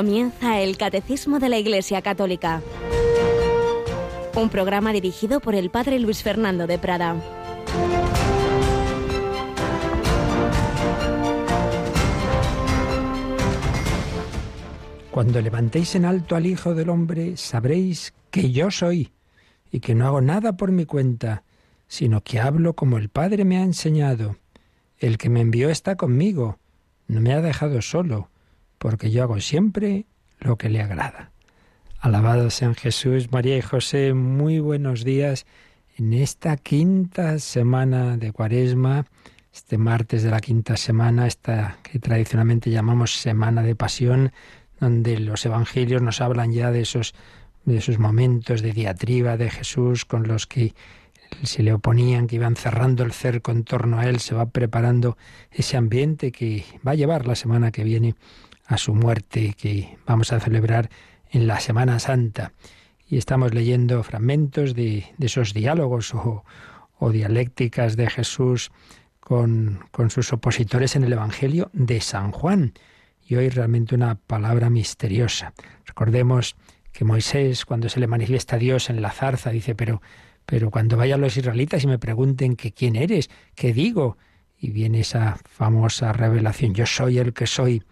Comienza el Catecismo de la Iglesia Católica. Un programa dirigido por el Padre Luis Fernando de Prada. Cuando levantéis en alto al Hijo del Hombre, sabréis que yo soy y que no hago nada por mi cuenta, sino que hablo como el Padre me ha enseñado. El que me envió está conmigo, no me ha dejado solo porque yo hago siempre lo que le agrada. Alabados sean Jesús, María y José, muy buenos días en esta quinta semana de Cuaresma, este martes de la quinta semana, esta que tradicionalmente llamamos Semana de Pasión, donde los evangelios nos hablan ya de esos, de esos momentos de diatriba de Jesús con los que se le oponían, que iban cerrando el cerco en torno a él, se va preparando ese ambiente que va a llevar la semana que viene a su muerte que vamos a celebrar en la Semana Santa. Y estamos leyendo fragmentos de, esos diálogos o, dialécticas de Jesús con, con sus opositores en el Evangelio de San Juan. Y hoy realmente una palabra misteriosa. Recordemos que Moisés, cuando se le manifiesta a Dios en la zarza, dice, pero, pero cuando vayan los israelitas y me pregunten que quién eres, qué digo, y viene esa famosa revelación, yo soy el que soy,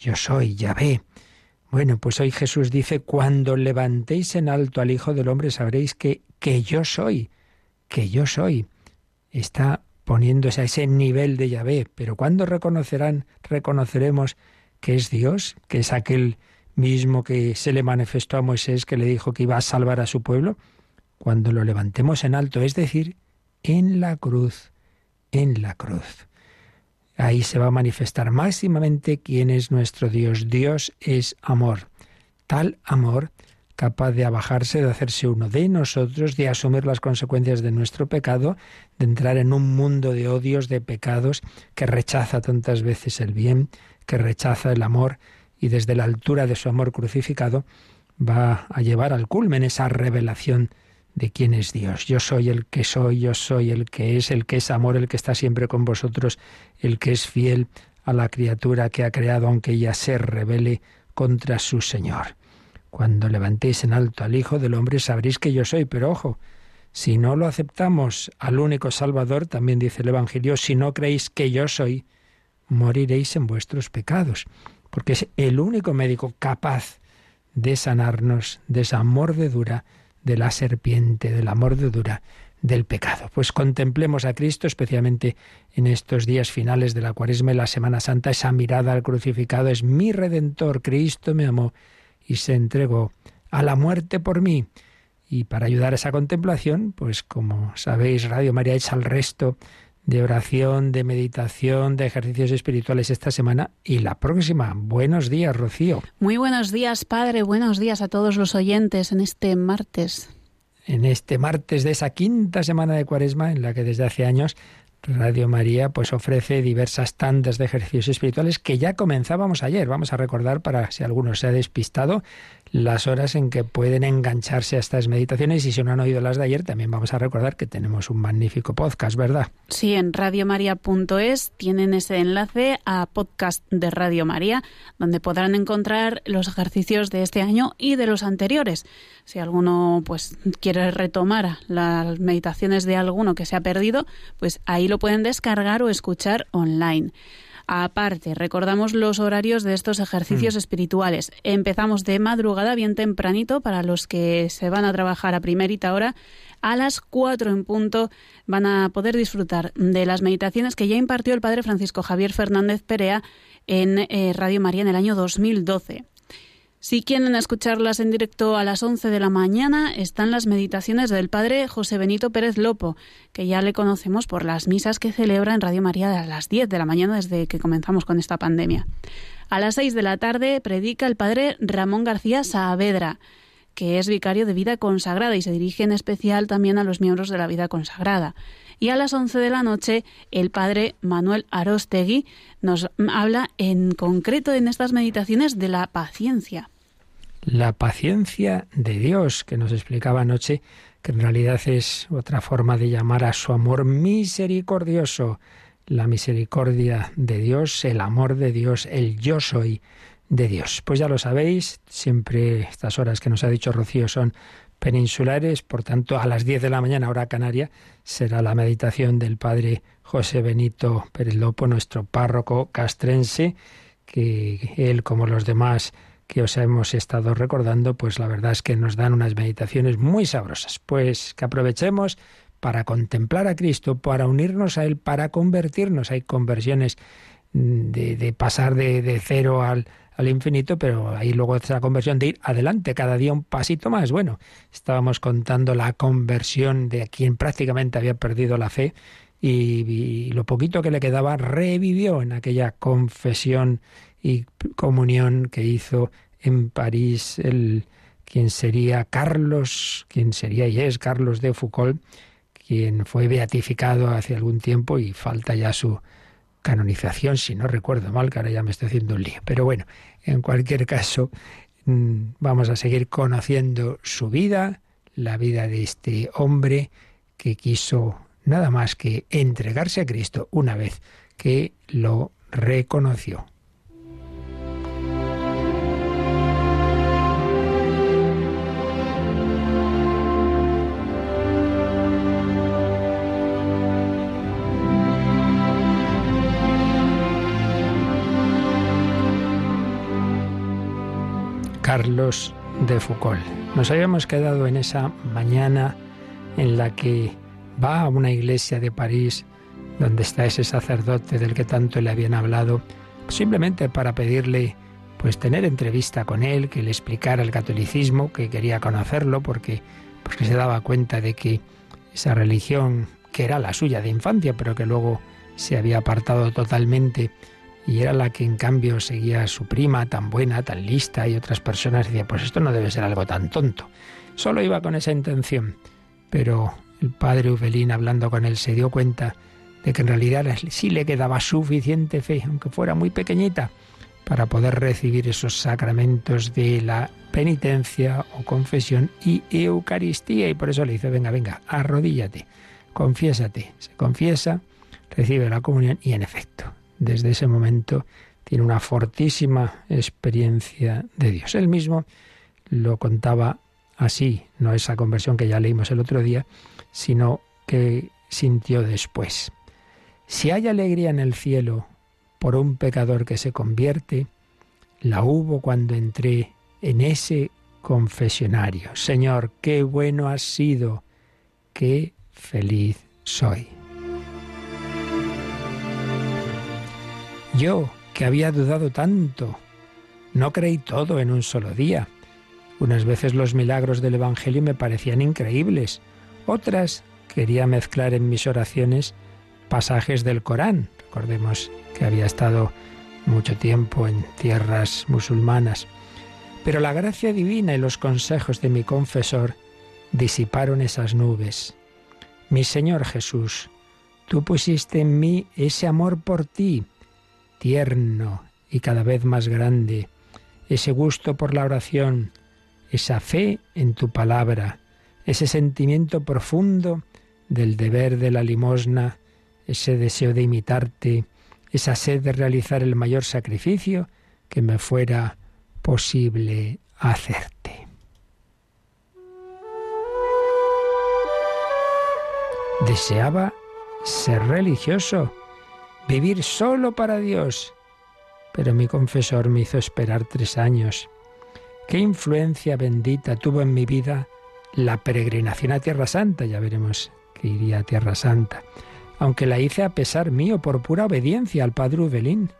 yo soy Yahvé. Bueno, pues hoy Jesús dice, cuando levantéis en alto al Hijo del Hombre sabréis que, que yo soy, que yo soy. Está poniéndose a ese nivel de Yahvé, pero ¿cuándo reconocerán, reconoceremos que es Dios, que es aquel mismo que se le manifestó a Moisés, que le dijo que iba a salvar a su pueblo? Cuando lo levantemos en alto, es decir, en la cruz, en la cruz. Ahí se va a manifestar máximamente quién es nuestro Dios. Dios es amor. Tal amor capaz de abajarse, de hacerse uno de nosotros, de asumir las consecuencias de nuestro pecado, de entrar en un mundo de odios, de pecados, que rechaza tantas veces el bien, que rechaza el amor, y desde la altura de su amor crucificado va a llevar al culmen esa revelación de quién es Dios. Yo soy el que soy, yo soy el que es, el que es amor, el que está siempre con vosotros, el que es fiel a la criatura que ha creado, aunque ella se revele contra su Señor. Cuando levantéis en alto al Hijo del Hombre sabréis que yo soy, pero ojo, si no lo aceptamos al único Salvador, también dice el Evangelio, si no creéis que yo soy, moriréis en vuestros pecados, porque es el único médico capaz de sanarnos de esa mordedura de la serpiente, de la mordedura del pecado. Pues contemplemos a Cristo, especialmente en estos días finales de la Cuaresma y la Semana Santa, esa mirada al crucificado es mi redentor, Cristo me amó y se entregó a la muerte por mí. Y para ayudar a esa contemplación, pues como sabéis, Radio María echa al resto de oración, de meditación, de ejercicios espirituales esta semana y la próxima. Buenos días, Rocío. Muy buenos días, Padre. Buenos días a todos los oyentes en este martes. En este martes de esa quinta semana de Cuaresma, en la que desde hace años Radio María pues ofrece diversas tandas de ejercicios espirituales que ya comenzábamos ayer. Vamos a recordar para si alguno se ha despistado las horas en que pueden engancharse a estas meditaciones y si no han oído las de ayer también vamos a recordar que tenemos un magnífico podcast, ¿verdad? Sí, en radiomaria.es tienen ese enlace a podcast de Radio María donde podrán encontrar los ejercicios de este año y de los anteriores. Si alguno pues quiere retomar las meditaciones de alguno que se ha perdido, pues ahí lo pueden descargar o escuchar online. Aparte, recordamos los horarios de estos ejercicios mm. espirituales. Empezamos de madrugada, bien tempranito, para los que se van a trabajar a primerita hora. A las cuatro en punto van a poder disfrutar de las meditaciones que ya impartió el padre Francisco Javier Fernández Perea en eh, Radio María en el año 2012. Si quieren escucharlas en directo a las 11 de la mañana, están las meditaciones del padre José Benito Pérez Lopo, que ya le conocemos por las misas que celebra en Radio María a las 10 de la mañana desde que comenzamos con esta pandemia. A las 6 de la tarde predica el padre Ramón García Saavedra, que es vicario de vida consagrada y se dirige en especial también a los miembros de la vida consagrada. Y a las 11 de la noche, el padre Manuel Arostegui nos habla en concreto en estas meditaciones de la paciencia. La paciencia de Dios, que nos explicaba anoche, que en realidad es otra forma de llamar a su amor misericordioso. La misericordia de Dios, el amor de Dios, el yo soy de Dios. Pues ya lo sabéis, siempre estas horas que nos ha dicho Rocío son peninsulares, por tanto a las 10 de la mañana hora canaria será la meditación del padre José Benito Pérez Lopo, nuestro párroco castrense, que él como los demás que os hemos estado recordando, pues la verdad es que nos dan unas meditaciones muy sabrosas. Pues que aprovechemos para contemplar a Cristo, para unirnos a Él, para convertirnos. Hay conversiones de, pasar de, de cero al, al infinito, pero ahí luego esa conversión de ir adelante, cada día un pasito más. Bueno, estábamos contando la conversión de quien prácticamente había perdido la fe y, lo poquito que le quedaba revivió en aquella confesión y comunión que hizo en París el quien sería Carlos, quien sería y es Carlos de Foucault, quien fue beatificado hace algún tiempo y falta ya su canonización, si no recuerdo mal, que ahora ya me estoy haciendo un lío. Pero bueno, en cualquier caso, mm, vamos a seguir conociendo su vida, la vida de este hombre que quiso nada más que entregarse a Cristo una vez que lo reconoció. Carlos de Foucault. Nos habíamos quedado en esa mañana en la que va a una iglesia de París donde está ese sacerdote del que tanto le habían hablado, simplemente para pedirle pues tener entrevista con él, que le explicara el catolicismo, que quería conocerlo porque porque se daba cuenta de que esa religión que era la suya de infancia, pero que luego se había apartado totalmente y era la que en cambio seguía a su prima tan buena, tan lista, y otras personas decían, pues esto no debe ser algo tan tonto. Solo iba con esa intención, pero el padre Ubelín hablando con él se dio cuenta de que en realidad sí le quedaba suficiente fe, aunque fuera muy pequeñita, para poder recibir esos sacramentos de la penitencia o confesión y Eucaristía. Y por eso le dice, venga, venga, arrodíllate, confiésate. Se confiesa, recibe la comunión y en efecto, desde ese momento tiene una fortísima experiencia de Dios. Él mismo lo contaba así, no esa conversión que ya leímos el otro día, sino que sintió después. Si hay alegría en el cielo por un pecador que se convierte, la hubo cuando entré en ese confesionario. Señor, qué bueno has sido, qué feliz soy. Yo, que había dudado tanto, no creí todo en un solo día. Unas veces los milagros del Evangelio me parecían increíbles, otras quería mezclar en mis oraciones pasajes del Corán. Recordemos que había estado mucho tiempo en tierras musulmanas. Pero la gracia divina y los consejos de mi confesor disiparon esas nubes. Mi Señor Jesús, tú pusiste en mí ese amor por ti, tierno y cada vez más grande, ese gusto por la oración, esa fe en tu palabra, ese sentimiento profundo del deber de la limosna, ese deseo de imitarte, esa sed de realizar el mayor sacrificio que me fuera posible hacerte. Deseaba ser religioso, vivir solo para Dios. Pero mi confesor me hizo esperar tres años. ¿Qué influencia bendita tuvo en mi vida la peregrinación a Tierra Santa? Ya veremos que iría a Tierra Santa. Aunque la hice a pesar mío por pura obediencia al padre Ubelín.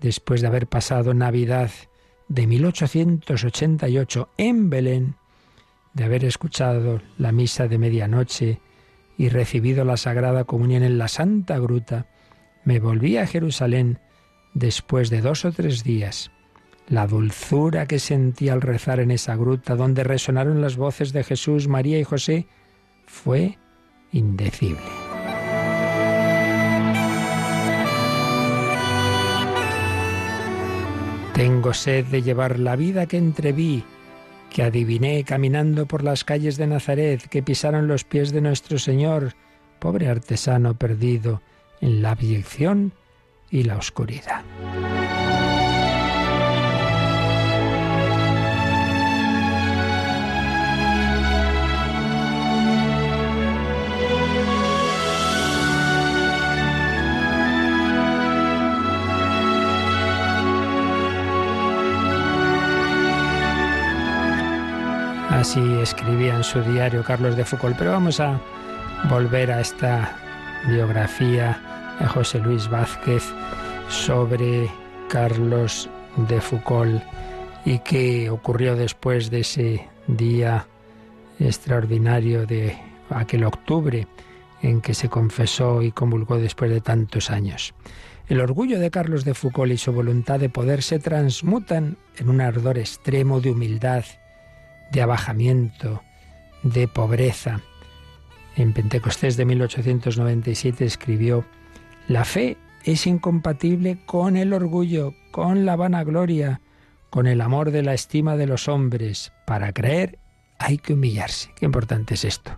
Después de haber pasado Navidad de 1888 en Belén, de haber escuchado la misa de medianoche y recibido la Sagrada Comunión en la Santa Gruta, me volví a Jerusalén después de dos o tres días. La dulzura que sentí al rezar en esa gruta donde resonaron las voces de Jesús, María y José fue indecible. Tengo sed de llevar la vida que entreví, que adiviné caminando por las calles de Nazaret, que pisaron los pies de nuestro Señor, pobre artesano perdido en la abyección y la oscuridad. Así escribía en su diario Carlos de Foucault. Pero vamos a volver a esta biografía de José Luis Vázquez sobre Carlos de Foucault y qué ocurrió después de ese día extraordinario de aquel octubre en que se confesó y comulgó después de tantos años. El orgullo de Carlos de Foucault y su voluntad de poder se transmutan en un ardor extremo de humildad, de abajamiento, de pobreza. En Pentecostés de 1897 escribió, La fe es incompatible con el orgullo, con la vanagloria, con el amor de la estima de los hombres. Para creer hay que humillarse. Qué importante es esto.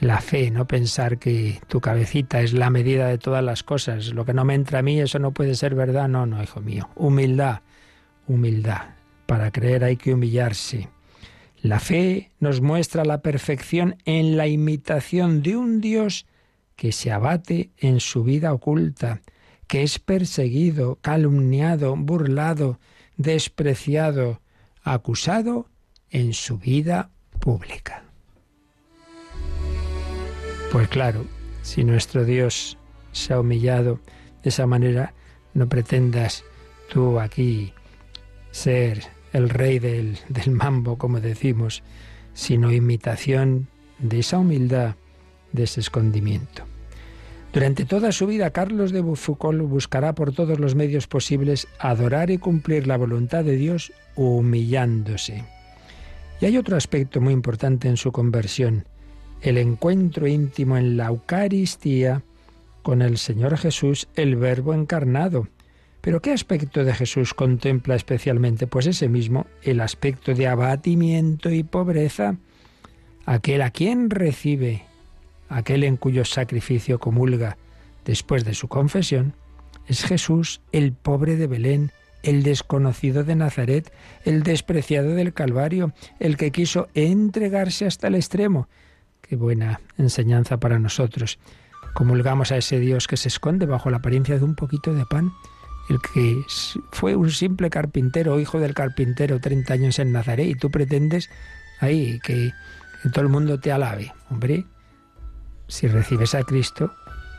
La fe, no pensar que tu cabecita es la medida de todas las cosas. Lo que no me entra a mí, eso no puede ser verdad. No, no, hijo mío. Humildad, humildad. Para creer hay que humillarse. La fe nos muestra la perfección en la imitación de un Dios que se abate en su vida oculta, que es perseguido, calumniado, burlado, despreciado, acusado en su vida pública. Pues claro, si nuestro Dios se ha humillado de esa manera, no pretendas tú aquí ser el rey del, del mambo, como decimos, sino imitación de esa humildad, de ese escondimiento. Durante toda su vida, Carlos de Foucault buscará por todos los medios posibles adorar y cumplir la voluntad de Dios humillándose. Y hay otro aspecto muy importante en su conversión, el encuentro íntimo en la Eucaristía con el Señor Jesús, el Verbo encarnado, pero ¿qué aspecto de Jesús contempla especialmente? Pues ese mismo, el aspecto de abatimiento y pobreza, aquel a quien recibe, aquel en cuyo sacrificio comulga después de su confesión, es Jesús, el pobre de Belén, el desconocido de Nazaret, el despreciado del Calvario, el que quiso entregarse hasta el extremo. Qué buena enseñanza para nosotros. Comulgamos a ese Dios que se esconde bajo la apariencia de un poquito de pan el que fue un simple carpintero, hijo del carpintero, 30 años en Nazaret, y tú pretendes ahí que, todo el mundo te alabe. Hombre, si recibes a Cristo,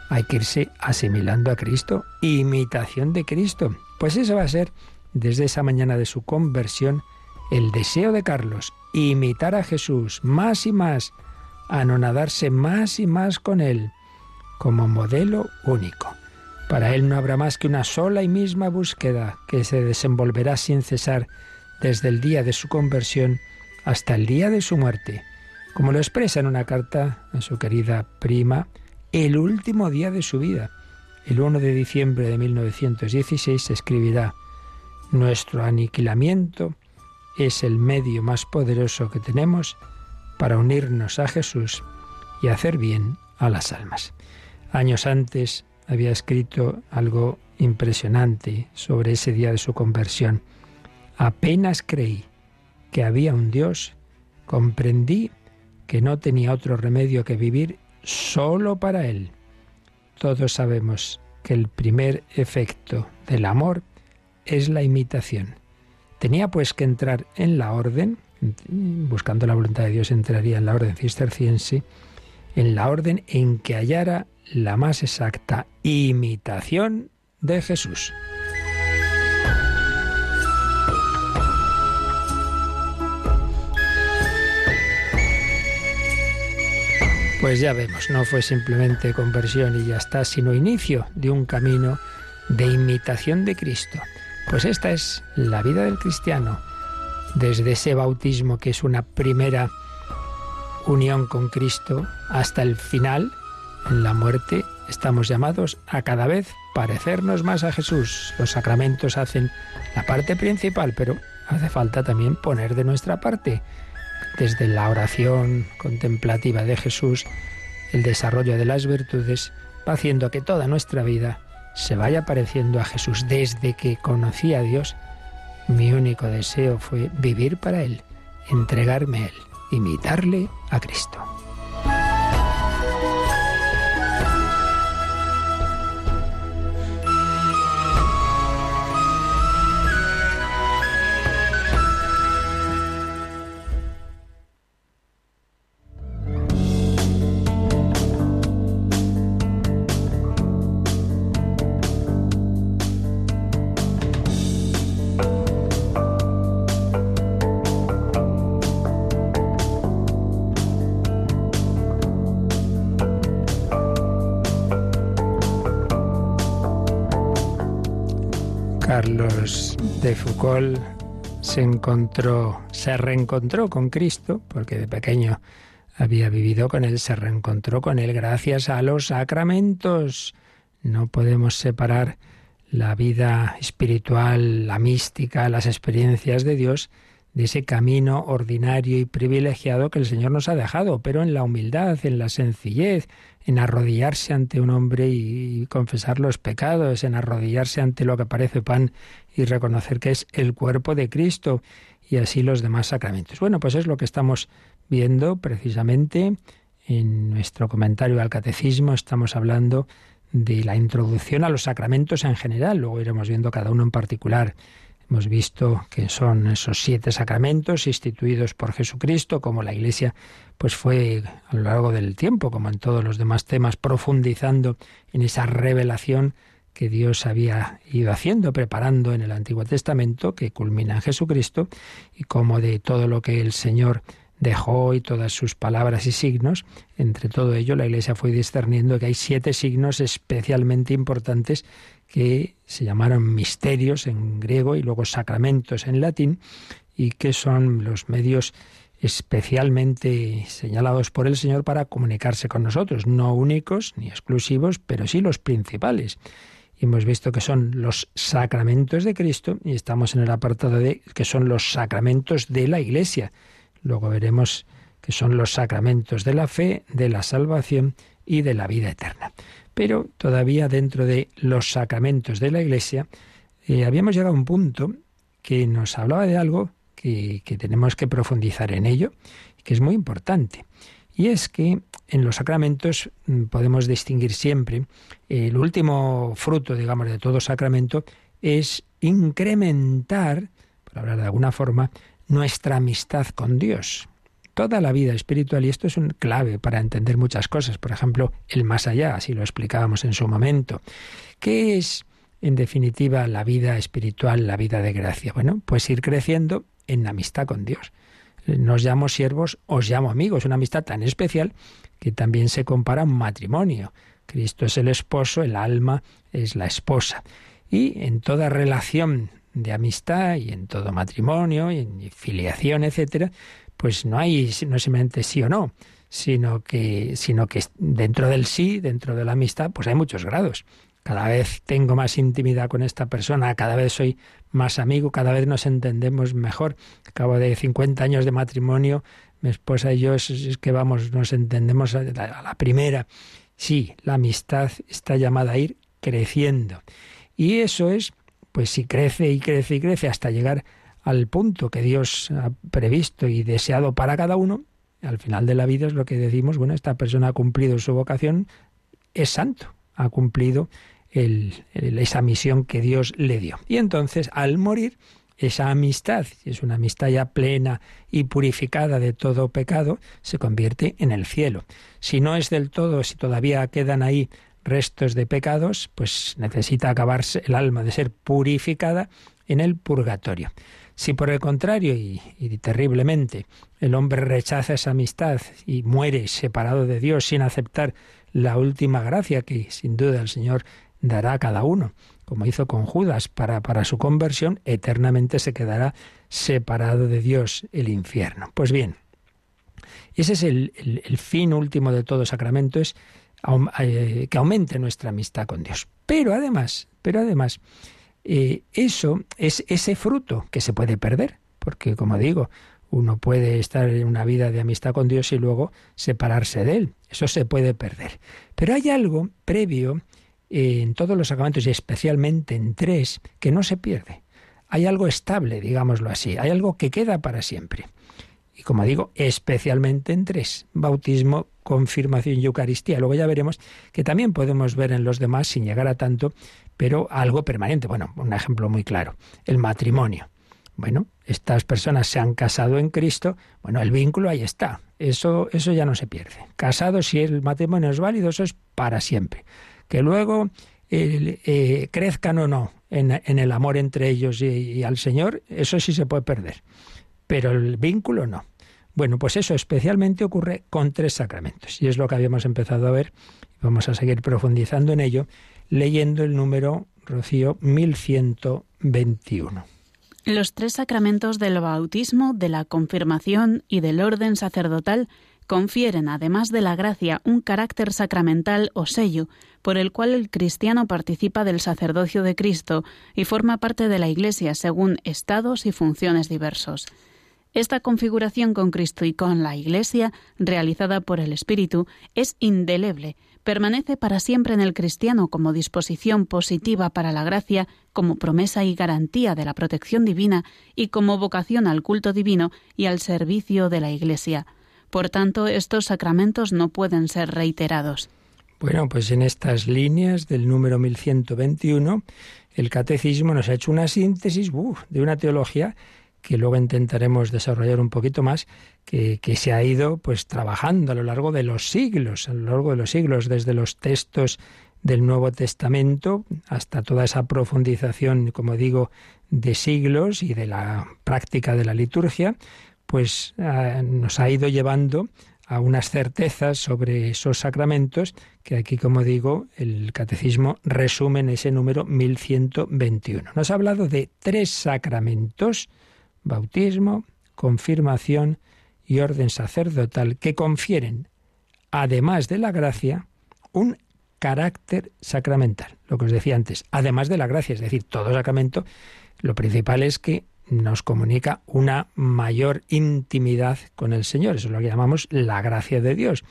hay que irse asimilando a Cristo, imitación de Cristo. Pues eso va a ser, desde esa mañana de su conversión, el deseo de Carlos, imitar a Jesús más y más, anonadarse más y más con Él, como modelo único. Para él no habrá más que una sola y misma búsqueda que se desenvolverá sin cesar desde el día de su conversión hasta el día de su muerte, como lo expresa en una carta a su querida prima, el último día de su vida. El 1 de diciembre de 1916 se escribirá, Nuestro aniquilamiento es el medio más poderoso que tenemos para unirnos a Jesús y hacer bien a las almas. Años antes, había escrito algo impresionante sobre ese día de su conversión. Apenas creí que había un Dios, comprendí que no tenía otro remedio que vivir solo para Él. Todos sabemos que el primer efecto del amor es la imitación. Tenía pues que entrar en la orden, buscando la voluntad de Dios entraría en la orden cisterciense, en la orden en que hallara la más exacta imitación de Jesús. Pues ya vemos, no fue simplemente conversión y ya está, sino inicio de un camino de imitación de Cristo. Pues esta es la vida del cristiano, desde ese bautismo que es una primera unión con Cristo hasta el final, en la muerte estamos llamados a cada vez parecernos más a Jesús. Los sacramentos hacen la parte principal, pero hace falta también poner de nuestra parte, desde la oración contemplativa de Jesús, el desarrollo de las virtudes, va haciendo que toda nuestra vida se vaya pareciendo a Jesús. Desde que conocí a Dios, mi único deseo fue vivir para Él, entregarme a Él, imitarle a Cristo. Foucault se encontró, se reencontró con Cristo, porque de pequeño había vivido con él, se reencontró con él gracias a los sacramentos. No podemos separar la vida espiritual, la mística, las experiencias de Dios de ese camino ordinario y privilegiado que el Señor nos ha dejado, pero en la humildad, en la sencillez, en arrodillarse ante un hombre y confesar los pecados, en arrodillarse ante lo que parece pan y reconocer que es el cuerpo de Cristo y así los demás sacramentos. Bueno, pues es lo que estamos viendo precisamente en nuestro comentario al catecismo, estamos hablando de la introducción a los sacramentos en general, luego iremos viendo cada uno en particular. Hemos visto que son esos siete sacramentos instituidos por Jesucristo, como la Iglesia pues fue a lo largo del tiempo, como en todos los demás temas, profundizando en esa revelación que Dios había ido haciendo, preparando en el Antiguo Testamento, que culmina en Jesucristo, y como de todo lo que el Señor dejó y todas sus palabras y signos, entre todo ello la Iglesia fue discerniendo que hay siete signos especialmente importantes que se llamaron misterios en griego y luego sacramentos en latín y que son los medios especialmente señalados por el Señor para comunicarse con nosotros, no únicos ni exclusivos, pero sí los principales. Y hemos visto que son los sacramentos de Cristo y estamos en el apartado de que son los sacramentos de la Iglesia. Luego veremos que son los sacramentos de la fe, de la salvación y de la vida eterna. Pero todavía dentro de los sacramentos de la Iglesia, eh, habíamos llegado a un punto que nos hablaba de algo que, que tenemos que profundizar en ello, que es muy importante. Y es que en los sacramentos mm, podemos distinguir siempre el último fruto, digamos, de todo sacramento es incrementar, por hablar de alguna forma, nuestra amistad con Dios toda la vida espiritual y esto es un clave para entender muchas cosas. Por ejemplo, el más allá, así lo explicábamos en su momento. ¿Qué es, en definitiva, la vida espiritual, la vida de gracia? Bueno, pues ir creciendo en amistad con Dios. Nos llamo siervos, os llamo amigos, una amistad tan especial que también se compara a un matrimonio. Cristo es el esposo, el alma es la esposa. Y en toda relación de amistad y en todo matrimonio y en filiación, etcétera, pues no hay no simplemente sí o no, sino que, sino que dentro del sí, dentro de la amistad, pues hay muchos grados. Cada vez tengo más intimidad con esta persona, cada vez soy más amigo, cada vez nos entendemos mejor. Acabo de 50 años de matrimonio, mi esposa y yo es, que vamos, nos entendemos a la primera. Sí, la amistad está llamada a ir creciendo. Y eso es, pues si crece y crece y crece hasta llegar al punto que Dios ha previsto y deseado para cada uno, al final de la vida es lo que decimos, bueno, esta persona ha cumplido su vocación, es santo, ha cumplido esa misión que Dios le dio. Y entonces, al morir, esa amistad, es una amistad ya plena y purificada de todo pecado, se convierte en el cielo. Si no es del todo, si todavía quedan ahí restos de pecados, pues necesita acabarse el alma de ser purificada en el purgatorio. Si por el contrario, y, terriblemente, el hombre rechaza esa amistad y muere separado de Dios sin aceptar la última gracia que sin duda el Señor dará a cada uno, como hizo con Judas para, para su conversión, eternamente se quedará separado de Dios el infierno. Pues bien, ese es el, fin último de todo sacramento, es eh, que aumente nuestra amistad con Dios. Pero además, pero además, eh, eso es ese fruto que se puede perder, porque como digo, uno puede estar en una vida de amistad con Dios y luego separarse de Él. Eso se puede perder. Pero hay algo previo eh, en todos los sacramentos y especialmente en tres que no se pierde. Hay algo estable, digámoslo así. Hay algo que queda para siempre. Y como digo, especialmente en tres. Bautismo, confirmación y Eucaristía. Luego ya veremos que también podemos ver en los demás, sin llegar a tanto, pero algo permanente. Bueno, un ejemplo muy claro, el matrimonio. Bueno, estas personas se han casado en Cristo, bueno, el vínculo ahí está, eso, eso ya no se pierde. Casado, si el matrimonio es válido, eso es para siempre. Que luego eh, crezcan o no en, el amor entre ellos y al Señor, eso sí se puede perder, pero el vínculo no. Bueno, pues eso especialmente ocurre con tres sacramentos. Y es lo que habíamos empezado a ver. Vamos a seguir profundizando en ello, leyendo el número, Rocío, 1121. Los tres sacramentos del bautismo, de la confirmación y del orden sacerdotal confieren, además de la gracia, un carácter sacramental o sello, por el cual el cristiano participa del sacerdocio de Cristo y forma parte de la Iglesia según estados y funciones diversos. Esta configuración con Cristo y con la Iglesia, realizada por el Espíritu, es indeleble, permanece para siempre en el cristiano como disposición positiva para la gracia, como promesa y garantía de la protección divina y como vocación al culto divino y al servicio de la Iglesia. Por tanto, estos sacramentos no pueden ser reiterados. Bueno, pues en estas líneas del número 1121, el catecismo nos ha hecho una síntesis de una teología que luego intentaremos desarrollar un poquito más, que, se ha ido pues trabajando a lo largo de los siglos, a lo largo de los siglos, desde los textos del Nuevo Testamento hasta toda esa profundización, como digo, de siglos y de la práctica de la liturgia, pues ah, nos ha ido llevando a unas certezas sobre esos sacramentos que aquí, como digo, el catecismo resume en ese número 1121. Nos ha hablado de tres sacramentos bautismo, confirmación y orden sacerdotal que confieren, además de la gracia, un carácter sacramental. Lo que os decía antes, además de la gracia, es decir, todo sacramento, lo principal es que nos comunica una mayor intimidad con el Señor. Eso es lo que llamamos la gracia de Dios.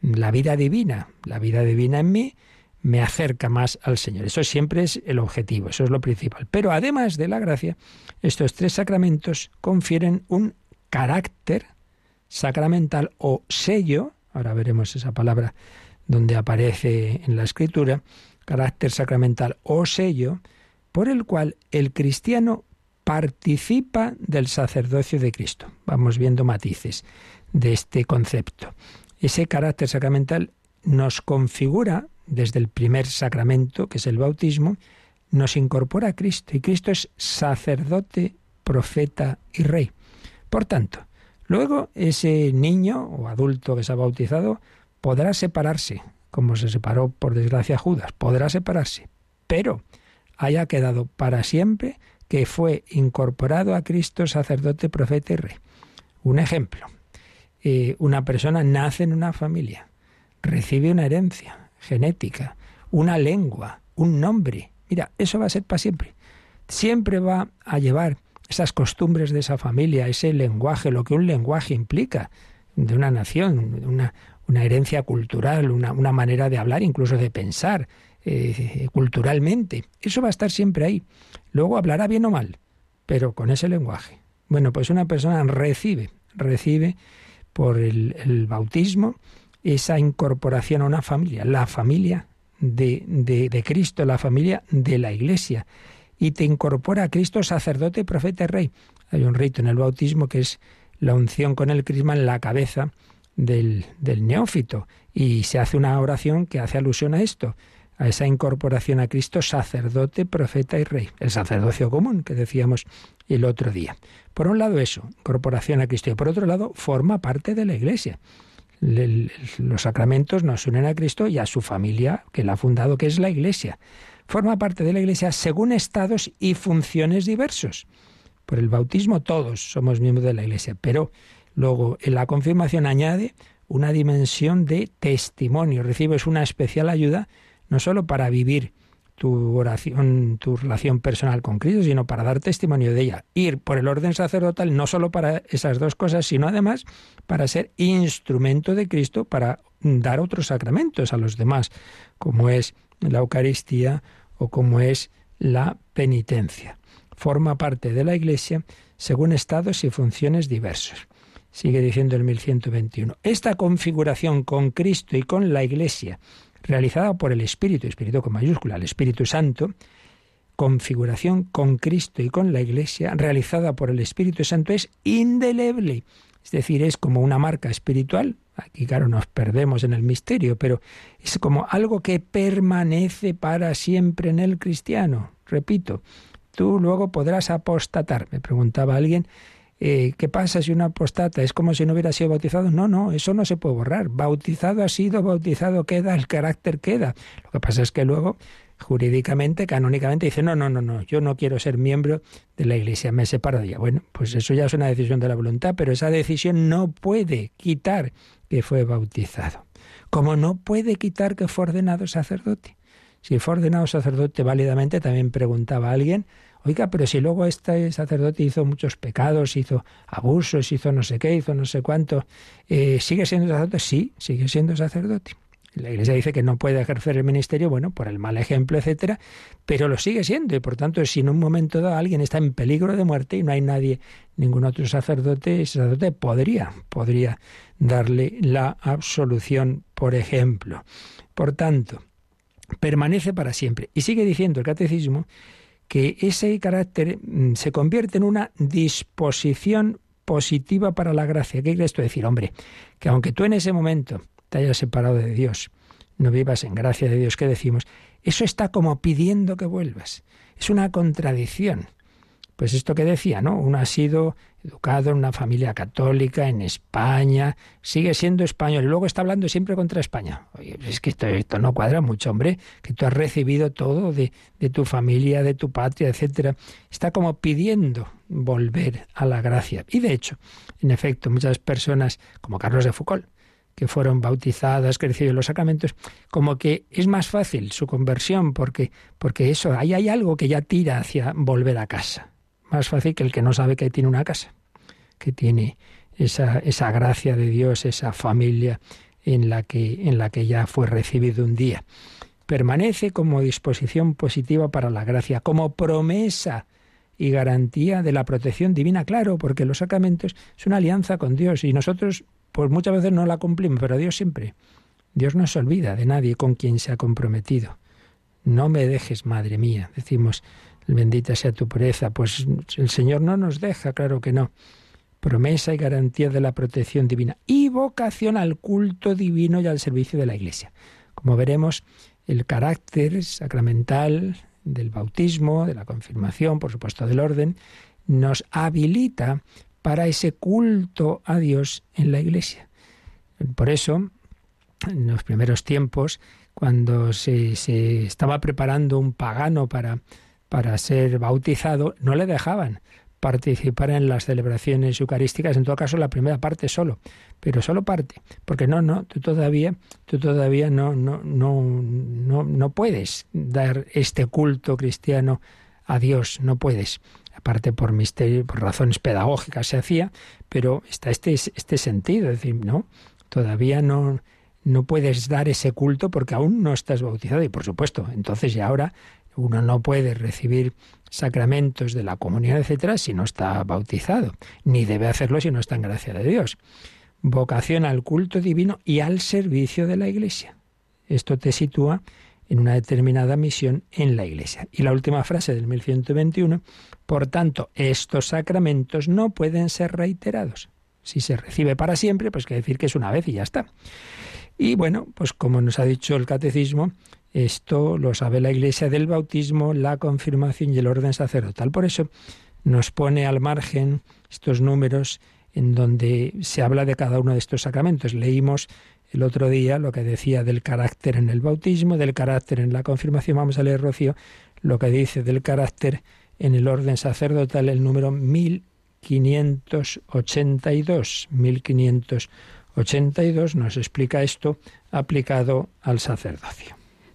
La vida divina, la vida divina en mí me acerca más al Señor. Eso siempre es el objetivo, eso es lo principal. Pero además de la gracia, estos tres sacramentos confieren un carácter sacramental o sello, ahora veremos esa palabra donde aparece en la escritura, carácter sacramental o sello, por el cual el cristiano participa del sacerdocio de Cristo. Vamos viendo matices de este concepto. Ese carácter sacramental nos configura desde el primer sacramento, que es el bautismo, nos incorpora a Cristo y Cristo es sacerdote, profeta y rey. Por tanto, luego ese niño o adulto que se ha bautizado podrá separarse, como se separó por desgracia Judas, podrá separarse, pero haya quedado para siempre que fue incorporado a Cristo sacerdote, profeta y rey. Un ejemplo, eh, una persona nace en una familia, recibe una herencia, genética, una lengua, un nombre. Mira, eso va a ser para siempre. Siempre va a llevar esas costumbres de esa familia, ese lenguaje, lo que un lenguaje implica de una nación, una, una herencia cultural, una, una, manera de hablar, incluso de pensar eh, culturalmente. Eso va a estar siempre ahí. Luego hablará bien o mal, pero con ese lenguaje. Bueno, pues una persona recibe, recibe por el, el bautismo esa incorporación a una familia, la familia de, de, Cristo, la familia de la Iglesia. Y te incorpora a Cristo sacerdote, profeta y rey. Hay un rito en el bautismo que es la unción con el crisma en la cabeza del, del neófito. Y se hace una oración que hace alusión a esto a esa incorporación a Cristo sacerdote, profeta y rey, el sacerdocio común que decíamos el otro día. Por un lado eso, incorporación a Cristo, y por otro lado forma parte de la Iglesia los sacramentos nos unen a Cristo y a su familia que la ha fundado, que es la Iglesia. Forma parte de la Iglesia según estados y funciones diversos. Por el bautismo todos somos miembros de la Iglesia, pero luego en la confirmación añade una dimensión de testimonio. Recibes una especial ayuda no solo para vivir tu oración, tu relación personal con Cristo, sino para dar testimonio de ella. Ir por el orden sacerdotal no solo para esas dos cosas, sino además para ser instrumento de Cristo para dar otros sacramentos a los demás, como es la Eucaristía o como es la penitencia. Forma parte de la Iglesia según estados y funciones diversos. Sigue diciendo el 1121. Esta configuración con Cristo y con la Iglesia realizada por el Espíritu, Espíritu con mayúscula, el Espíritu Santo, configuración con Cristo y con la Iglesia, realizada por el Espíritu Santo, es indeleble. Es decir, es como una marca espiritual. Aquí, claro, nos perdemos en el misterio, pero es como algo que permanece para siempre en el cristiano. Repito, tú luego podrás apostatar. Me preguntaba alguien eh, ¿qué pasa si una apostata es como si no hubiera sido bautizado? No, no, eso no se puede borrar. Bautizado ha sido, bautizado queda, el carácter queda. Lo que pasa es que luego jurídicamente, canónicamente, dice, no, no, no, no, yo no quiero ser miembro de la Iglesia, me separo de ella. Bueno, pues eso ya es una decisión de la voluntad, pero esa decisión no puede quitar que fue bautizado. Como no puede quitar que fue ordenado sacerdote. Si fue ordenado sacerdote válidamente, también preguntaba a alguien, oiga, pero si luego este sacerdote hizo muchos pecados, hizo abusos, hizo no sé qué, hizo no sé cuánto, eh, ¿sigue siendo sacerdote? Sí, sigue siendo sacerdote. La Iglesia dice que no puede ejercer el ministerio, bueno, por el mal ejemplo, etcétera, pero lo sigue siendo y por tanto, si en un momento dado alguien está en peligro de muerte y no hay nadie, ningún otro sacerdote, sacerdote podría, podría darle la absolución, por ejemplo. Por tanto, permanece para siempre. Y sigue diciendo el catecismo que ese carácter mm, se convierte en una disposición positiva para la gracia. ¿Qué quiere esto decir? Hombre, que aunque tú en ese momento te hayas separado de Dios, no vivas en gracia de Dios, ¿qué decimos? Eso está como pidiendo que vuelvas. Es una contradicción. Pues esto que decía, ¿no? Uno ha sido educado en una familia católica en España, sigue siendo español y luego está hablando siempre contra España. Oye, es que esto, no cuadra mucho, hombre, que tú has recibido todo de, de tu familia, de tu patria, etcétera. Está como pidiendo volver a la gracia. Y de hecho, en efecto, muchas personas, como Carlos de Foucault, que fueron bautizadas, crecido en los sacramentos, como que es más fácil su conversión, porque, porque eso, ahí hay algo que ya tira hacia volver a casa más fácil que el que no sabe que tiene una casa, que tiene esa, esa gracia de Dios, esa familia en la, que, en la que ya fue recibido un día. Permanece como disposición positiva para la gracia, como promesa y garantía de la protección divina, claro, porque los sacramentos es una alianza con Dios y nosotros pues muchas veces no la cumplimos, pero Dios siempre. Dios no se olvida de nadie con quien se ha comprometido. No me dejes, madre mía, decimos bendita sea tu pureza. Pues el Señor no nos deja, claro que no. Promesa y garantía de la protección divina y vocación al culto divino y al servicio de la Iglesia. Como veremos, el carácter sacramental del bautismo, de la confirmación, por supuesto del orden, nos habilita para ese culto a Dios en la Iglesia. Por eso, en los primeros tiempos, cuando se, se estaba preparando un pagano para para ser bautizado, no le dejaban participar en las celebraciones eucarísticas, en todo caso la primera parte solo, pero solo parte, porque no, no, tú todavía, tú todavía no, no, no, no, no puedes dar este culto cristiano a Dios, no puedes. Aparte por misterio, por razones pedagógicas se hacía, pero está este, este sentido, es decir, no, todavía no, no puedes dar ese culto porque aún no estás bautizado y por supuesto, entonces y ahora uno no puede recibir sacramentos de la comunidad, etcétera, si no está bautizado, ni debe hacerlo si no está en gracia de Dios. Vocación al culto divino y al servicio de la Iglesia. Esto te sitúa en una determinada misión en la Iglesia. Y la última frase del 1121, por tanto, estos sacramentos no pueden ser reiterados. Si se recibe para siempre, pues quiere decir que es una vez y ya está. Y bueno, pues como nos ha dicho el catecismo, esto lo sabe la Iglesia del bautismo, la confirmación y el orden sacerdotal. Por eso nos pone al margen estos números en donde se habla de cada uno de estos sacramentos. Leímos el otro día lo que decía del carácter en el bautismo, del carácter en la confirmación. Vamos a leer, Rocío, lo que dice del carácter en el orden sacerdotal, el número 1582. 1582 nos explica esto aplicado al sacerdocio.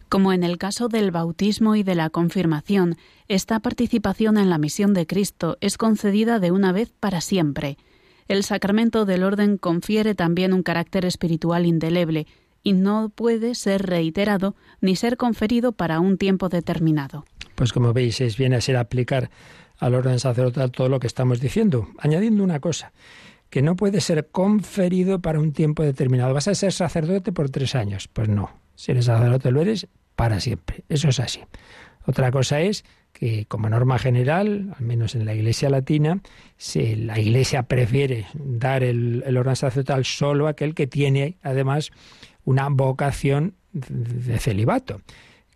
Como en el caso del bautismo y de la confirmación, esta participación en la misión de Cristo es concedida de una vez para siempre. El sacramento del orden confiere también un carácter espiritual indeleble y no puede ser reiterado ni ser conferido para un tiempo determinado. Pues como veis, es viene a ser aplicar al orden sacerdotal todo lo que estamos diciendo, añadiendo una cosa, que no puede ser conferido para un tiempo determinado. ¿Vas a ser sacerdote por tres años? Pues no, si eres sacerdote lo eres para siempre. Eso es así. Otra cosa es que como norma general, al menos en la Iglesia latina, si la Iglesia prefiere dar el, orden sacerdotal solo a aquel que tiene además una vocación de celibato.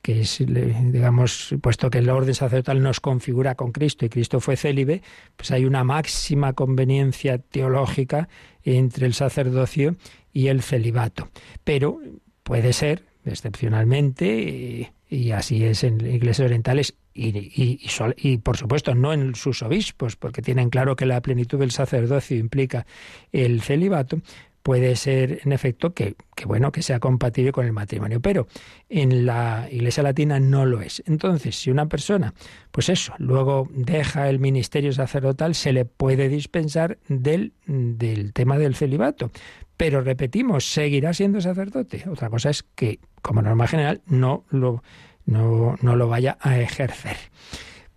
que es, digamos, puesto que el orden sacerdotal nos configura con Cristo y Cristo fue célibe, pues hay una máxima conveniencia teológica entre el sacerdocio y el celibato. Pero puede ser, excepcionalmente, y, así es en iglesias orientales, y, por supuesto no en sus obispos, porque tienen claro que la plenitud del sacerdocio implica el celibato, puede ser en efecto que, bueno que sea compatible con el matrimonio pero en la iglesia latina no lo es. Entonces si una persona pues eso luego deja el ministerio sacerdotal se le puede dispensar del, del tema del celibato. Pero repetimos seguirá siendo sacerdote. Otra cosa es que como norma general no lo no, no lo vaya a ejercer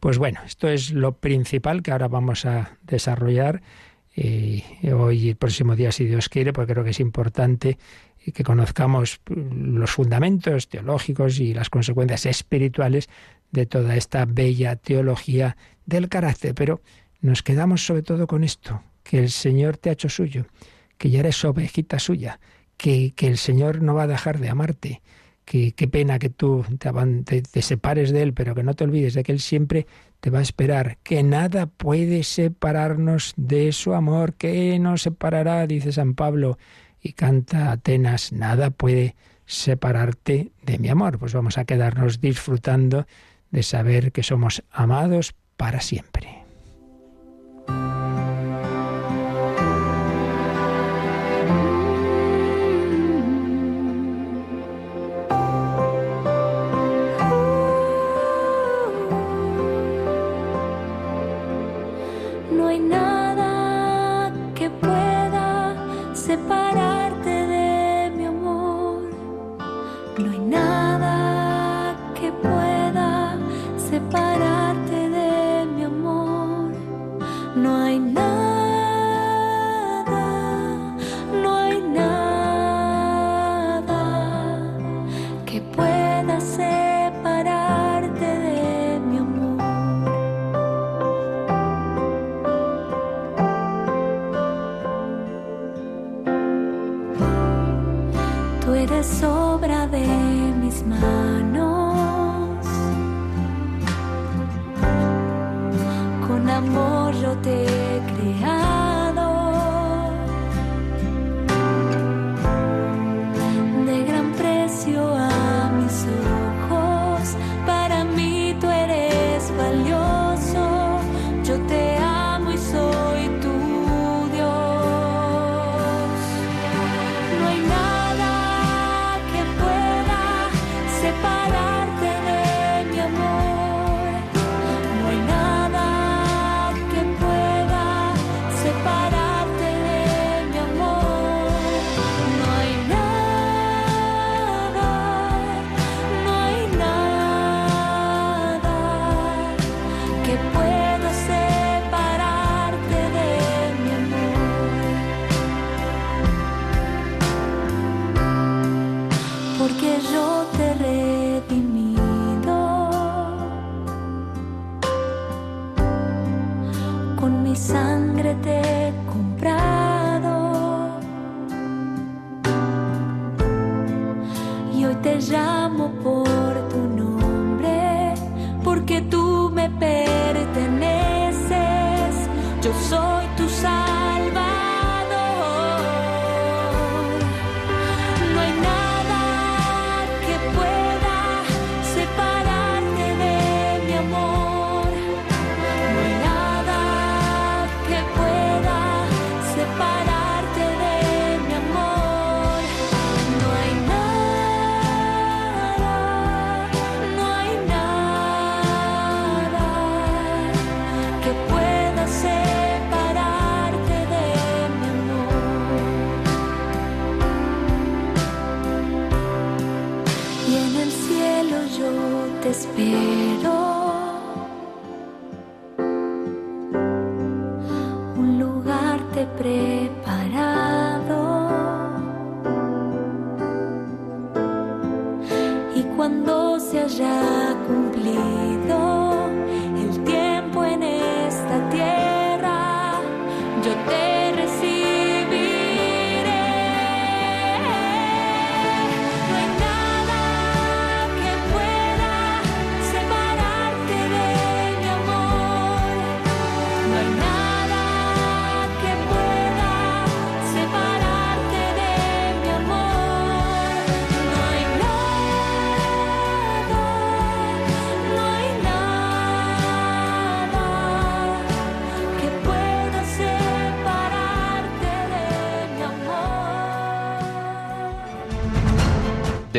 pues bueno esto es lo principal que ahora vamos a desarrollar y hoy el próximo día, si Dios quiere, porque creo que es importante que conozcamos los fundamentos teológicos y las consecuencias espirituales de toda esta bella teología del carácter. Pero nos quedamos sobre todo con esto, que el Señor te ha hecho suyo, que ya eres ovejita suya, que, que el Señor no va a dejar de amarte, que qué pena que tú te, te, separes de Él, pero que no te olvides de que Él siempre te va a esperar, que nada puede separarnos de su amor, que nos separará, dice San Pablo, y canta Atenas, nada puede separarte de mi amor. Pues vamos a quedarnos disfrutando de saber que somos amados para siempre.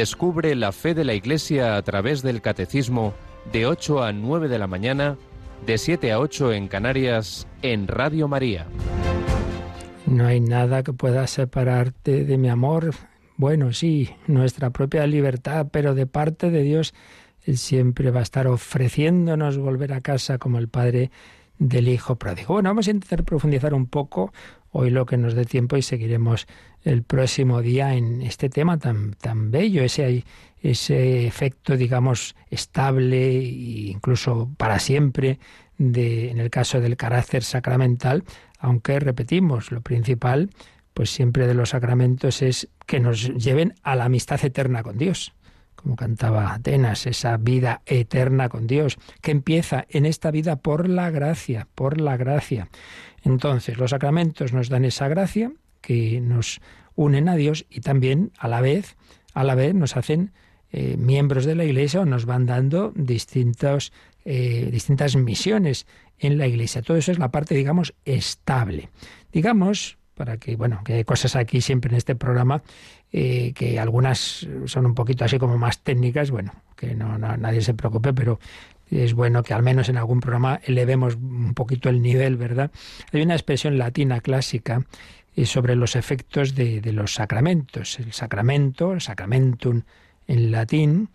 Descubre la fe de la Iglesia a través del Catecismo de 8 a 9 de la mañana, de 7 a 8 en Canarias, en Radio María. No hay nada que pueda separarte de mi amor. Bueno, sí, nuestra propia libertad, pero de parte de Dios, Él siempre va a estar ofreciéndonos volver a casa como el Padre del Hijo pródigo. Bueno, vamos a intentar profundizar un poco hoy lo que nos dé tiempo y seguiremos el próximo día en este tema tan, tan bello, ese, ese efecto, digamos, estable e incluso para siempre, de, en el caso del carácter sacramental, aunque repetimos, lo principal, pues siempre de los sacramentos es que nos lleven a la amistad eterna con Dios como cantaba Atenas, esa vida eterna con Dios, que empieza en esta vida por la gracia, por la gracia. Entonces, los sacramentos nos dan esa gracia que nos unen a Dios y también a la vez, a la vez nos hacen eh, miembros de la Iglesia o nos van dando distintos, eh, distintas misiones en la Iglesia. Todo eso es la parte, digamos, estable. Digamos, para que, bueno, que hay cosas aquí siempre en este programa eh, que algunas son un poquito así como más técnicas, bueno, que no, nadie se preocupe, pero es bueno que al menos en algún programa elevemos un poquito el nivel, ¿verdad? Hay una expresión latina clásica eh, sobre los efectos de, los sacramentos. El sacramento, el sacramentum en latín,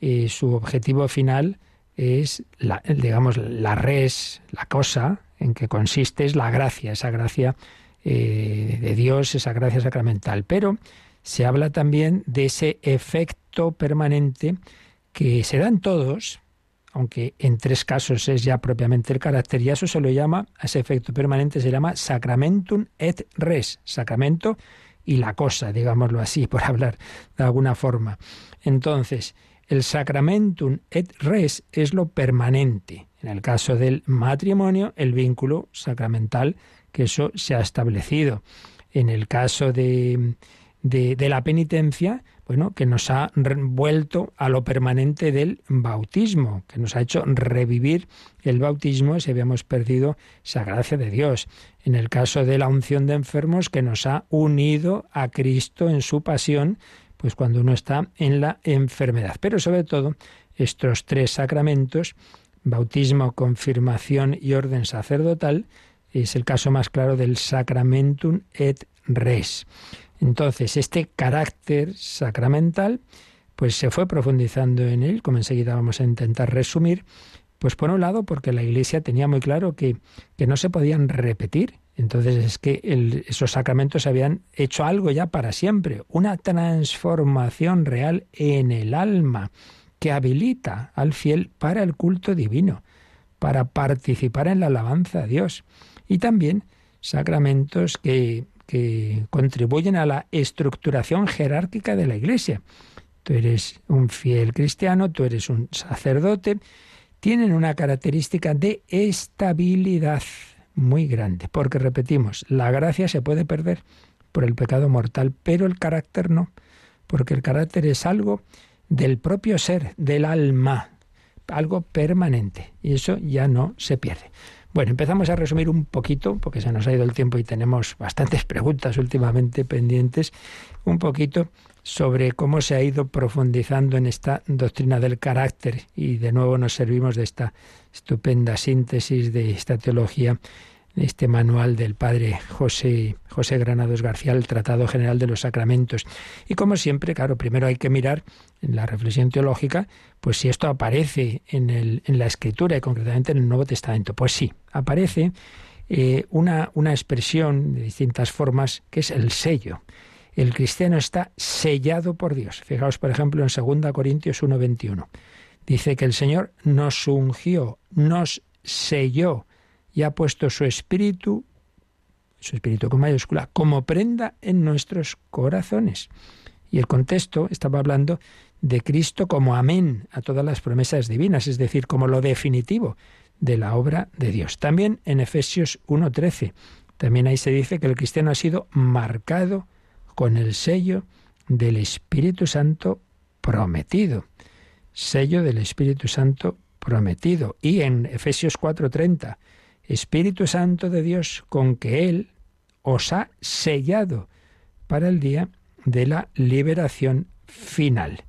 eh, su objetivo final es, la, digamos, la res, la cosa en que consiste es la gracia, esa gracia de Dios, esa gracia sacramental. Pero se habla también de ese efecto permanente que se dan todos, aunque en tres casos es ya propiamente el carácter, y a eso se lo llama, a ese efecto permanente se llama sacramentum et res, sacramento y la cosa, digámoslo así, por hablar de alguna forma. Entonces, el sacramentum et res es lo permanente. En el caso del matrimonio, el vínculo sacramental, que eso se ha establecido. En el caso de, de la penitencia, bueno, que nos ha vuelto a lo permanente del bautismo, que nos ha hecho revivir el bautismo si habíamos perdido esa gracia de Dios. En el caso de la unción de enfermos, que nos ha unido a Cristo en su pasión, pues cuando uno está en la enfermedad. Pero sobre todo, estos tres sacramentos, bautismo, confirmación y orden sacerdotal, es el caso más claro del sacramentum et res. Entonces, este carácter sacramental, pues se fue profundizando en él, como enseguida vamos a intentar resumir, pues por un lado porque la Iglesia tenía muy claro que, que no se podían repetir. Entonces es que esos sacramentos habían hecho algo ya para siempre, una transformación real en el alma que habilita al fiel para el culto divino, para participar en la alabanza a Dios. Y también sacramentos que que contribuyen a la estructuración jerárquica de la Iglesia. Tú eres un fiel cristiano, tú eres un sacerdote, tienen una característica de estabilidad muy grande, porque repetimos, la gracia se puede perder por el pecado mortal, pero el carácter no, porque el carácter es algo del propio ser, del alma, algo permanente, y eso ya no se pierde. Bueno, empezamos a resumir un poquito, porque se nos ha ido el tiempo y tenemos bastantes preguntas últimamente pendientes, un poquito sobre cómo se ha ido profundizando en esta doctrina del carácter. Y de nuevo nos servimos de esta estupenda síntesis de esta teología este manual del padre José, José Granados García, el Tratado General de los Sacramentos. Y como siempre, claro, primero hay que mirar en la reflexión teológica, pues si esto aparece en, el, en la Escritura y concretamente en el Nuevo Testamento. Pues sí, aparece eh, una, una expresión de distintas formas que es el sello. El cristiano está sellado por Dios. Fijaos, por ejemplo, en 2 Corintios 1:21. Dice que el Señor nos ungió, nos selló y ha puesto su espíritu, su espíritu con mayúscula, como prenda en nuestros corazones. Y el contexto estaba hablando de Cristo como amén a todas las promesas divinas, es decir, como lo definitivo de la obra de Dios. También en Efesios 1.13, también ahí se dice que el cristiano ha sido marcado con el sello del Espíritu Santo prometido. Sello del Espíritu Santo prometido. Y en Efesios 4:30, Espíritu Santo de Dios con que Él os ha sellado para el día de la liberación final.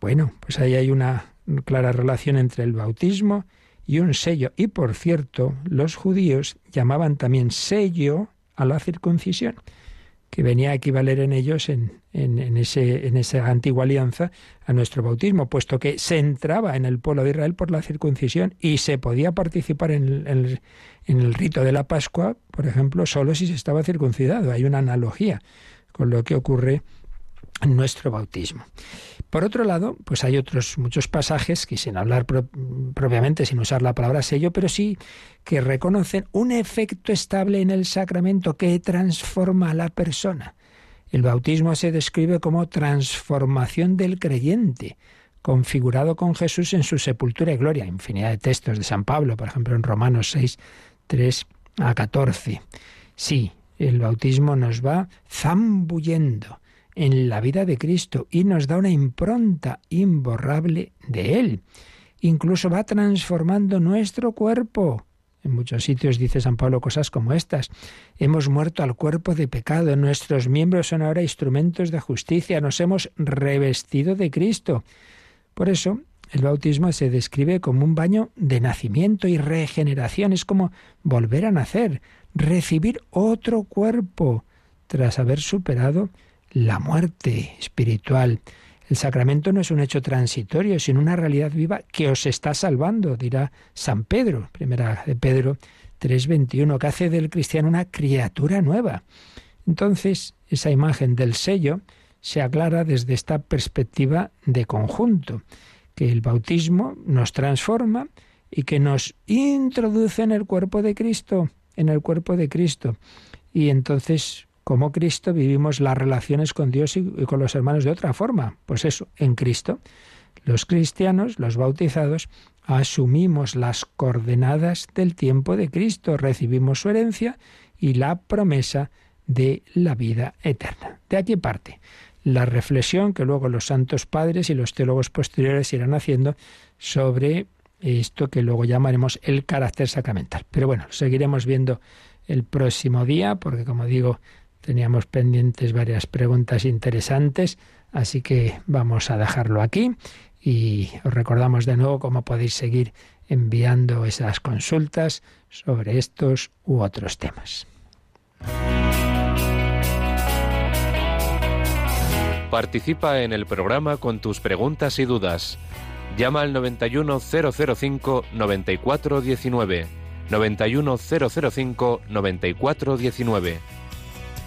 Bueno, pues ahí hay una clara relación entre el bautismo y un sello. Y por cierto, los judíos llamaban también sello a la circuncisión, que venía a equivaler en ellos, en, en, ese, en esa antigua alianza, a nuestro bautismo, puesto que se entraba en el pueblo de Israel por la circuncisión y se podía participar en el, en el rito de la Pascua, por ejemplo, solo si se estaba circuncidado. Hay una analogía con lo que ocurre en nuestro bautismo. Por otro lado, pues hay otros muchos pasajes que sin hablar propiamente, sin usar la palabra sello, pero sí que reconocen un efecto estable en el sacramento que transforma a la persona. El bautismo se describe como transformación del creyente, configurado con Jesús en su sepultura y gloria. Infinidad de textos de San Pablo, por ejemplo, en Romanos 6, 3 a 14. Sí, el bautismo nos va zambullendo en la vida de Cristo y nos da una impronta imborrable de Él. Incluso va transformando nuestro cuerpo. En muchos sitios dice San Pablo cosas como estas. Hemos muerto al cuerpo de pecado, nuestros miembros son ahora instrumentos de justicia, nos hemos revestido de Cristo. Por eso, el bautismo se describe como un baño de nacimiento y regeneración, es como volver a nacer, recibir otro cuerpo tras haber superado la muerte espiritual. El sacramento no es un hecho transitorio, sino una realidad viva que os está salvando, dirá San Pedro, primera de Pedro 3:21, que hace del cristiano una criatura nueva. Entonces, esa imagen del sello se aclara desde esta perspectiva de conjunto, que el bautismo nos transforma y que nos introduce en el cuerpo de Cristo, en el cuerpo de Cristo. Y entonces como Cristo vivimos las relaciones con Dios y, con los hermanos de otra forma. Pues eso, en Cristo. Los cristianos, los bautizados, asumimos las coordenadas del tiempo de Cristo, recibimos su herencia y la promesa de la vida eterna. De aquí parte la reflexión que luego los santos padres y los teólogos posteriores irán haciendo sobre esto que luego llamaremos el carácter sacramental. Pero bueno, seguiremos viendo el próximo día, porque como digo, Teníamos pendientes varias preguntas interesantes, así que vamos a dejarlo aquí y os recordamos de nuevo cómo podéis seguir enviando esas consultas sobre estos u otros temas. Participa en el programa con tus preguntas y dudas. Llama al 91005 9419.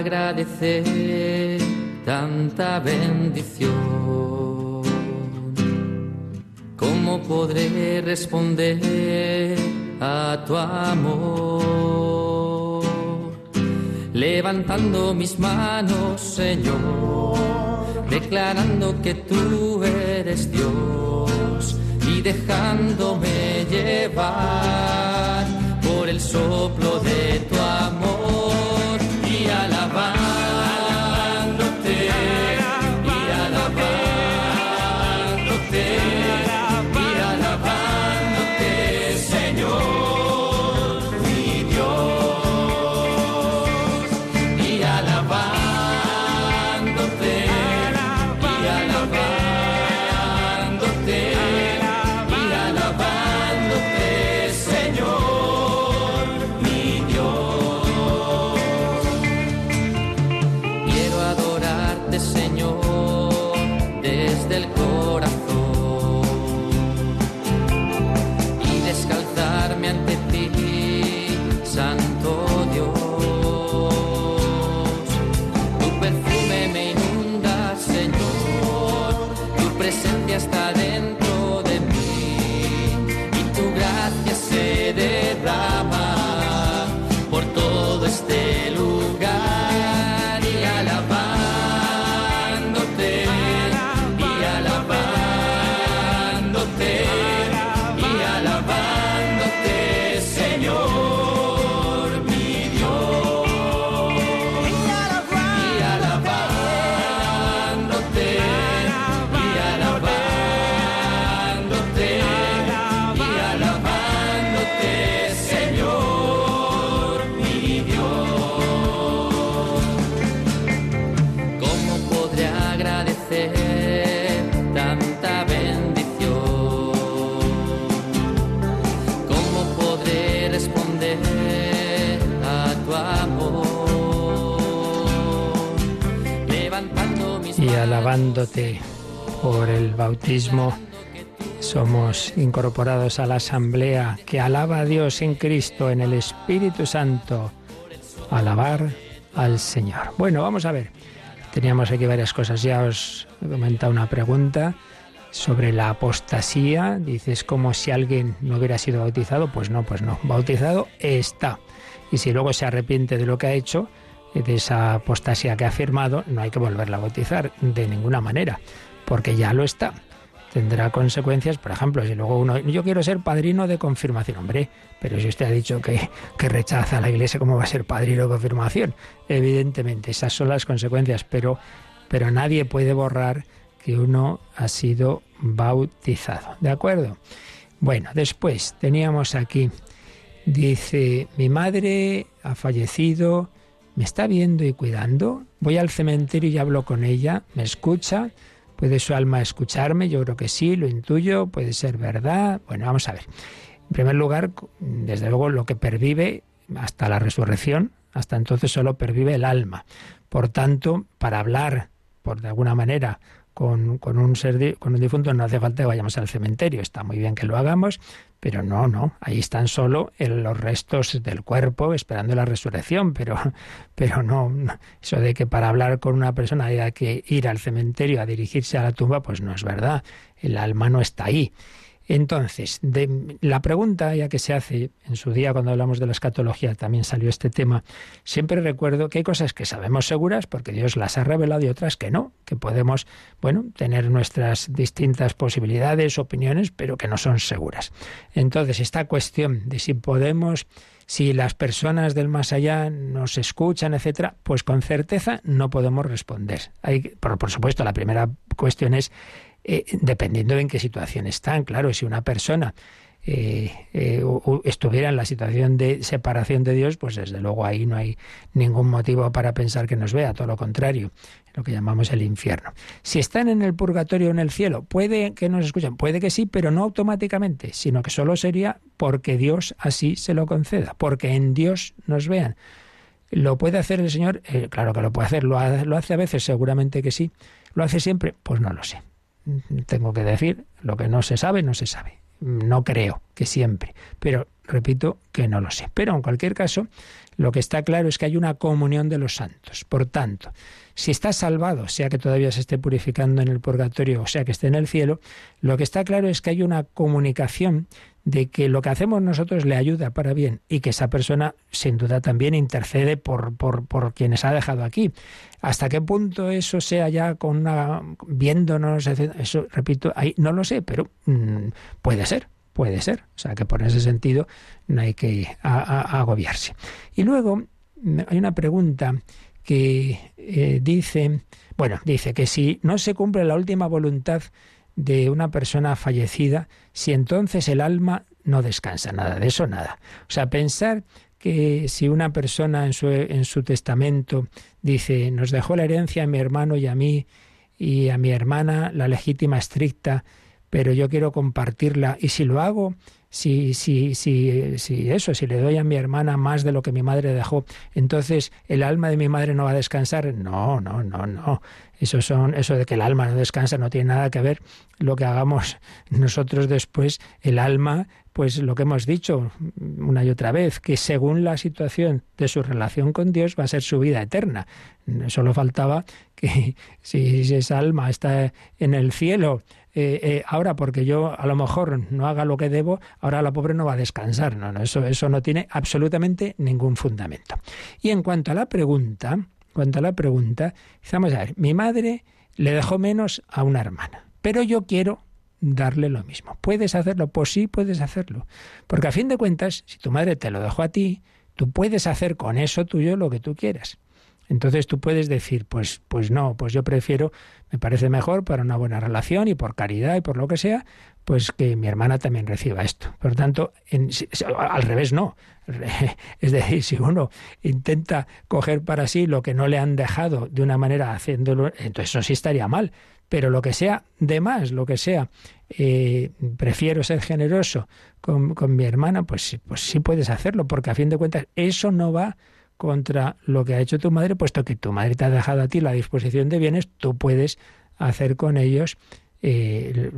agradecer tanta bendición? ¿Cómo podré responder a tu amor? Levantando mis manos, Señor, declarando que tú eres Dios y dejándome llevar por el soplo de incorporados a la asamblea que alaba a Dios en Cristo, en el Espíritu Santo. Alabar al Señor. Bueno, vamos a ver. Teníamos aquí varias cosas. Ya os he comentado una pregunta sobre la apostasía. Dices como si alguien no hubiera sido bautizado. Pues no, pues no. Bautizado está. Y si luego se arrepiente de lo que ha hecho, de esa apostasía que ha firmado, no hay que volverla a bautizar de ninguna manera, porque ya lo está. Tendrá consecuencias, por ejemplo, si luego uno, yo quiero ser padrino de confirmación, hombre, pero si usted ha dicho que, rechaza a la iglesia, ¿cómo va a ser padrino de confirmación? Evidentemente, esas son las consecuencias, pero, pero nadie puede borrar que uno ha sido bautizado. ¿De acuerdo? Bueno, después teníamos aquí, dice, mi madre ha fallecido, me está viendo y cuidando, voy al cementerio y hablo con ella, me escucha, puede su alma escucharme, yo creo que sí, lo intuyo, puede ser verdad. Bueno, vamos a ver. En primer lugar, desde luego lo que pervive hasta la resurrección, hasta entonces solo pervive el alma. Por tanto, para hablar, por de alguna manera, con, con, un ser con un difunto no hace falta que vayamos al cementerio. Está muy bien que lo hagamos, pero no, no. Ahí están solo los restos del cuerpo esperando la resurrección. Pero, pero no, eso de que para hablar con una persona haya que ir al cementerio a dirigirse a la tumba, pues no es verdad. El alma no está ahí. Entonces, de, la pregunta ya que se hace en su día cuando hablamos de la escatología, también salió este tema, siempre recuerdo que hay cosas que sabemos seguras porque Dios las ha revelado y otras que no, que podemos, bueno, tener nuestras distintas posibilidades, opiniones, pero que no son seguras. Entonces, esta cuestión de si podemos si las personas del más allá nos escuchan, etcétera, pues con certeza no podemos responder. Por supuesto, la primera cuestión es eh, dependiendo en qué situación están. Claro, si una persona eh, eh, estuviera en la situación de separación de Dios, pues desde luego ahí no hay ningún motivo para pensar que nos vea, todo lo contrario, lo que llamamos el infierno. Si están en el purgatorio o en el cielo, puede que nos escuchen, puede que sí, pero no automáticamente, sino que solo sería porque Dios así se lo conceda, porque en Dios nos vean. ¿Lo puede hacer el Señor? claro que lo puede hacer. ¿Lo hace a veces? Seguramente que sí. ¿Lo hace siempre? Pues no lo sé tengo que decir, lo que no se sabe, no se sabe. No creo que siempre, pero repito que no lo sé. Pero en cualquier caso, lo que está claro es que hay una comunión de los santos. Por tanto, si está salvado, sea que todavía se esté purificando en el purgatorio o sea que esté en el cielo, lo que está claro es que hay una comunicación de que lo que hacemos nosotros le ayuda para bien y que esa persona sin duda también intercede por, por, por quienes ha dejado aquí. ¿Hasta qué punto eso sea ya con una viéndonos? Eso, repito, ahí no lo sé, pero mm, puede ser, puede ser. O sea que por ese sentido no hay que agobiarse. Y luego mm, hay una pregunta que eh, dice, bueno, dice que si no se cumple la última voluntad de una persona fallecida, si entonces el alma no descansa, nada de eso, nada. O sea, pensar que si una persona en su, en su testamento dice, nos dejó la herencia a mi hermano y a mí, y a mi hermana la legítima estricta, pero yo quiero compartirla, y si lo hago, si, si, si, si eso, si le doy a mi hermana más de lo que mi madre dejó, entonces el alma de mi madre no va a descansar. No, no, no, no. Eso son, eso de que el alma no descansa no tiene nada que ver lo que hagamos nosotros después, el alma, pues lo que hemos dicho una y otra vez, que según la situación de su relación con Dios va a ser su vida eterna. Solo faltaba que si, esa alma está en el cielo, eh, eh, ahora porque yo a lo mejor no haga lo que debo, ahora la pobre no va a descansar. No, eso, eso no tiene absolutamente ningún fundamento. Y en cuanto a la pregunta, cuanto a la pregunta, vamos a ver, mi madre le dejó menos a una hermana, pero yo quiero darle lo mismo. ¿Puedes hacerlo? Pues sí, puedes hacerlo. Porque a fin de cuentas, si tu madre te lo dejó a ti, tú puedes hacer con eso tuyo lo que tú quieras. Entonces tú puedes decir, pues, pues no, pues yo prefiero, me parece mejor para una buena relación y por caridad y por lo que sea, pues que mi hermana también reciba esto. Por tanto, al revés no. Es decir, si uno intenta coger para sí lo que no le han dejado de una manera haciéndolo, entonces eso sí estaría mal. Pero lo que sea de más, lo que sea, eh, prefiero ser generoso con, con mi hermana, pues, pues sí puedes hacerlo, porque a fin de cuentas eso no va contra lo que ha hecho tu madre, puesto que tu madre te ha dejado a ti la disposición de bienes, tú puedes hacer con ellos eh,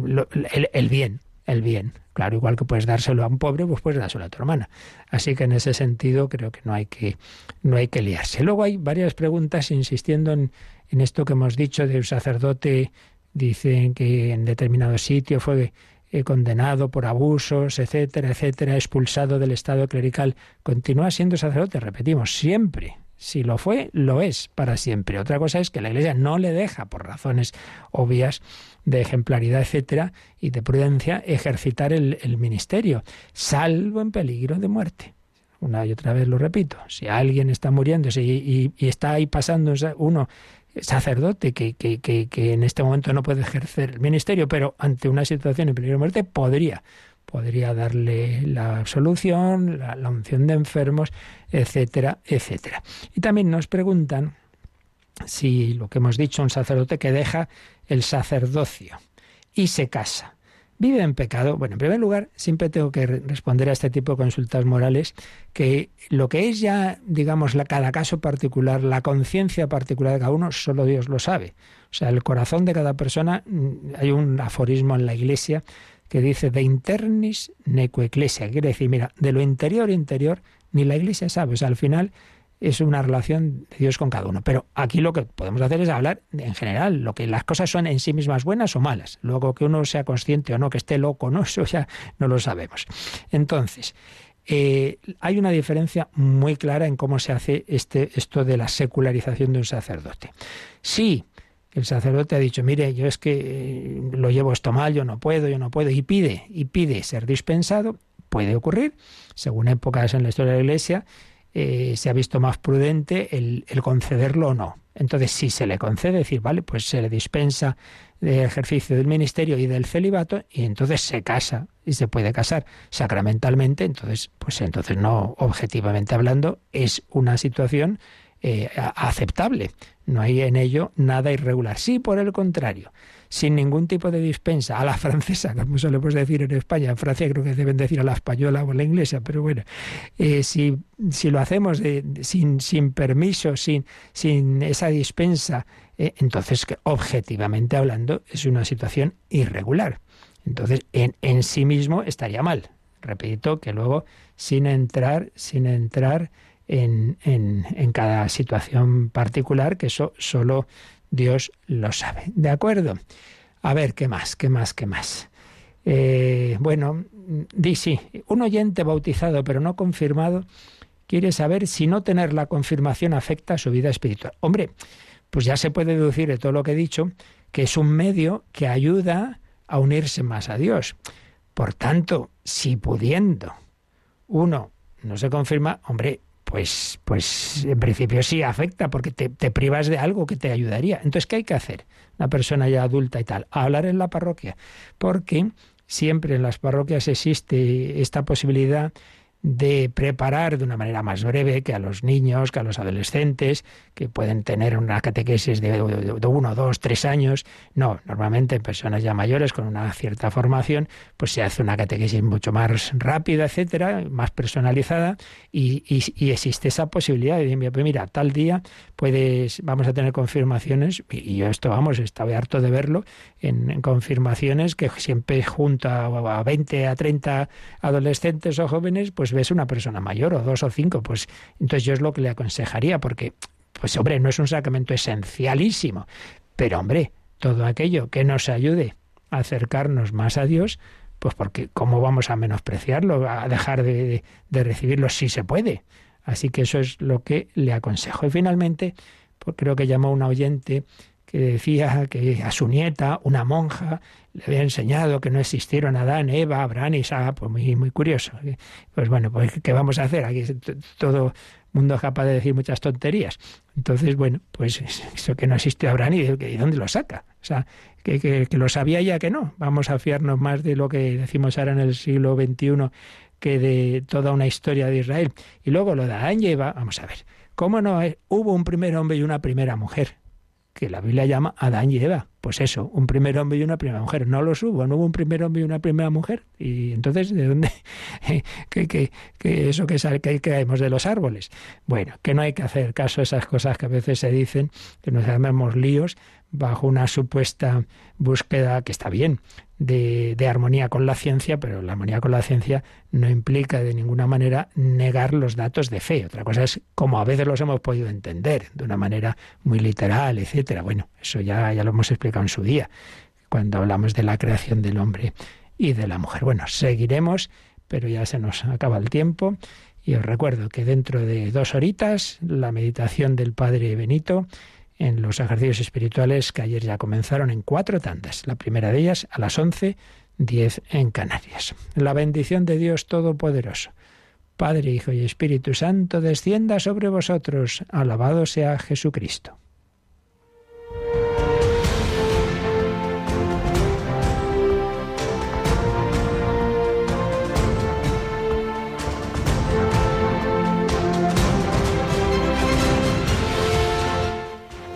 el, bien, el bien. Claro, igual que puedes dárselo a un pobre, pues puedes dárselo a tu hermana. Así que en ese sentido creo que no hay que, no hay que liarse. Luego hay varias preguntas insistiendo en, en esto que hemos dicho de un sacerdote, dicen que en determinado sitio fue eh, condenado por abusos, etcétera, etcétera, expulsado del estado clerical. Continúa siendo sacerdote, repetimos, siempre, si lo fue, lo es para siempre. Otra cosa es que la Iglesia no le deja, por razones obvias de ejemplaridad, etcétera, y de prudencia, ejercitar el, ministerio, salvo en peligro de muerte. Una y otra vez lo repito. Si alguien está muriéndose y, y está ahí pasando uno sacerdote que, que, que, que, en este momento no puede ejercer el ministerio, pero ante una situación de peligro de muerte podría podría darle la absolución, la, unción de enfermos, etcétera, etcétera. Y también nos preguntan si lo que hemos dicho, un sacerdote que deja el sacerdocio y se casa. ¿Vive en pecado? Bueno, en primer lugar, siempre tengo que responder a este tipo de consultas morales que lo que es ya, digamos, la, cada caso particular, la conciencia particular de cada uno, solo Dios lo sabe. O sea, el corazón de cada persona, mm, hay un aforismo en la Iglesia que dice de internis neco ecclesia, quiere decir, mira, de lo interior interior ni la iglesia sabe, o sea, al final es una relación de Dios con cada uno. Pero aquí lo que podemos hacer es hablar en general, lo que las cosas son en sí mismas buenas o malas. Luego que uno sea consciente o no, que esté loco, no, eso ya no lo sabemos. Entonces, eh, hay una diferencia muy clara en cómo se hace este, esto de la secularización de un sacerdote. Sí, el sacerdote ha dicho, mire, yo es que eh, lo llevo esto mal, yo no puedo, yo no puedo, y pide, y pide ser dispensado, puede ocurrir, según épocas en la historia de la Iglesia, eh, se ha visto más prudente el, concederlo o no. Entonces, si se le concede, decir, vale, pues se le dispensa de ejercicio del ministerio y del celibato, y entonces se casa, y se puede casar sacramentalmente, entonces, pues entonces no, objetivamente hablando, es una situación eh, aceptable. No hay en ello nada irregular. Sí, por el contrario, sin ningún tipo de dispensa, a la francesa, como solemos decir en España, en Francia creo que deben decir a la española o a la inglesa, pero bueno, eh, si, si, lo hacemos sin, sin permiso, sin, sin esa dispensa, eh, entonces objetivamente hablando es una situación irregular. Entonces, en, en sí mismo estaría mal. Repito que luego, sin entrar, sin entrar en, en, cada situación particular, que eso solo Dios lo sabe. ¿De acuerdo? A ver, ¿qué más? ¿Qué más? ¿Qué más? Eh, bueno, di sí, un oyente bautizado pero no confirmado quiere saber si no tener la confirmación afecta a su vida espiritual. Hombre, pues ya se puede deducir de todo lo que he dicho que es un medio que ayuda a unirse más a Dios. Por tanto, si pudiendo uno no se confirma, hombre, pues, pues en principio sí afecta porque te, te, privas de algo que te ayudaría. Entonces, ¿qué hay que hacer? Una persona ya adulta y tal, hablar en la parroquia, porque siempre en las parroquias existe esta posibilidad de preparar de una manera más breve que a los niños, que a los adolescentes, que pueden tener una catequesis de, uno, dos, tres años. No, normalmente en personas ya mayores con una cierta formación, pues se hace una catequesis mucho más rápida, etcétera, más personalizada, y, existe esa posibilidad de pues mira, tal día puedes, vamos a tener confirmaciones, y yo esto, vamos, estaba harto de verlo, en, confirmaciones que siempre junto a, a 20, a 30 adolescentes o jóvenes, pues ves una persona mayor o dos o cinco, pues entonces yo es lo que le aconsejaría, porque, pues hombre, no es un sacramento esencialísimo, pero hombre, todo aquello que nos ayude a acercarnos más a Dios, pues porque ¿cómo vamos a menospreciarlo, a dejar de, de recibirlo si se puede? Así que eso es lo que le aconsejo. Y finalmente, pues creo que llamó una oyente que decía que a su nieta, una monja, le había enseñado que no existieron Adán, Eva, Abraham Isaac, pues muy, muy curioso. Pues bueno, pues ¿qué vamos a hacer? Aquí todo mundo es capaz de decir muchas tonterías. Entonces, bueno, pues eso que no existió Abraham y de dónde lo saca. O sea, que, que, lo sabía ya que no. Vamos a fiarnos más de lo que decimos ahora en el siglo XXI que de toda una historia de Israel. Y luego lo de Adán y Eva, vamos a ver, ¿cómo no hubo un primer hombre y una primera mujer? Que la Biblia llama Adán y Eva. Pues eso, un primer hombre y una primera mujer. No los hubo, no hubo un primer hombre y una primera mujer. Y entonces, ¿de dónde? que, que, que, eso que, sale, que caemos de los árboles. Bueno, que no hay que hacer caso a esas cosas que a veces se dicen, que nos llamemos líos bajo una supuesta búsqueda que está bien de, armonía con la ciencia, pero la armonía con la ciencia no implica de ninguna manera negar los datos de fe. Otra cosa es como a veces los hemos podido entender, de una manera muy literal, etcétera. Bueno, eso ya, ya lo hemos explicado en su día, cuando hablamos de la creación del hombre y de la mujer. Bueno, seguiremos, pero ya se nos acaba el tiempo. Y os recuerdo que dentro de dos horitas, la meditación del Padre Benito en los ejercicios espirituales que ayer ya comenzaron en cuatro tandas. La primera de ellas a las once, diez en Canarias. La bendición de Dios Todopoderoso, Padre, Hijo y Espíritu Santo, descienda sobre vosotros. Alabado sea Jesucristo.